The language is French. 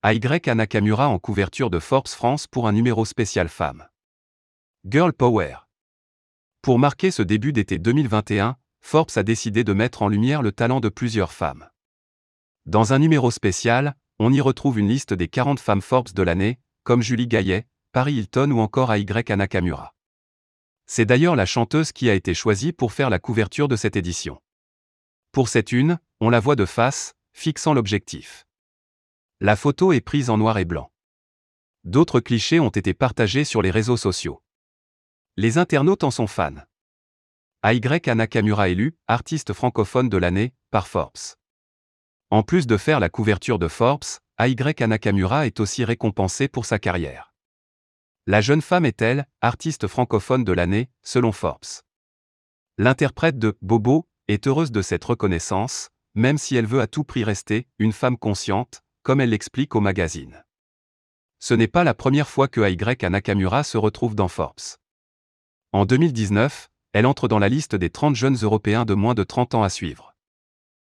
Ayaka Nakamura en couverture de Forbes France pour un numéro spécial femme. Girl Power. Pour marquer ce début d'été 2021, Forbes a décidé de mettre en lumière le talent de plusieurs femmes. Dans un numéro spécial, on y retrouve une liste des 40 femmes Forbes de l'année, comme Julie Gaillet, Paris Hilton ou encore Ayaka Nakamura. C'est d'ailleurs la chanteuse qui a été choisie pour faire la couverture de cette édition. Pour cette une, on la voit de face, fixant l'objectif. La photo est prise en noir et blanc. D'autres clichés ont été partagés sur les réseaux sociaux. Les internautes en sont fans. Ayaka Nakamura élu, artiste francophone de l'année, par Forbes. En plus de faire la couverture de Forbes, Ayaka Nakamura est aussi récompensée pour sa carrière. La jeune femme est-elle, artiste francophone de l'année, selon Forbes. L'interprète de Bobo est heureuse de cette reconnaissance, même si elle veut à tout prix rester une femme consciente, comme elle l'explique au magazine. Ce n'est pas la première fois que Ayaka Nakamura se retrouve dans Forbes. En 2019, elle entre dans la liste des 30 jeunes Européens de moins de 30 ans à suivre.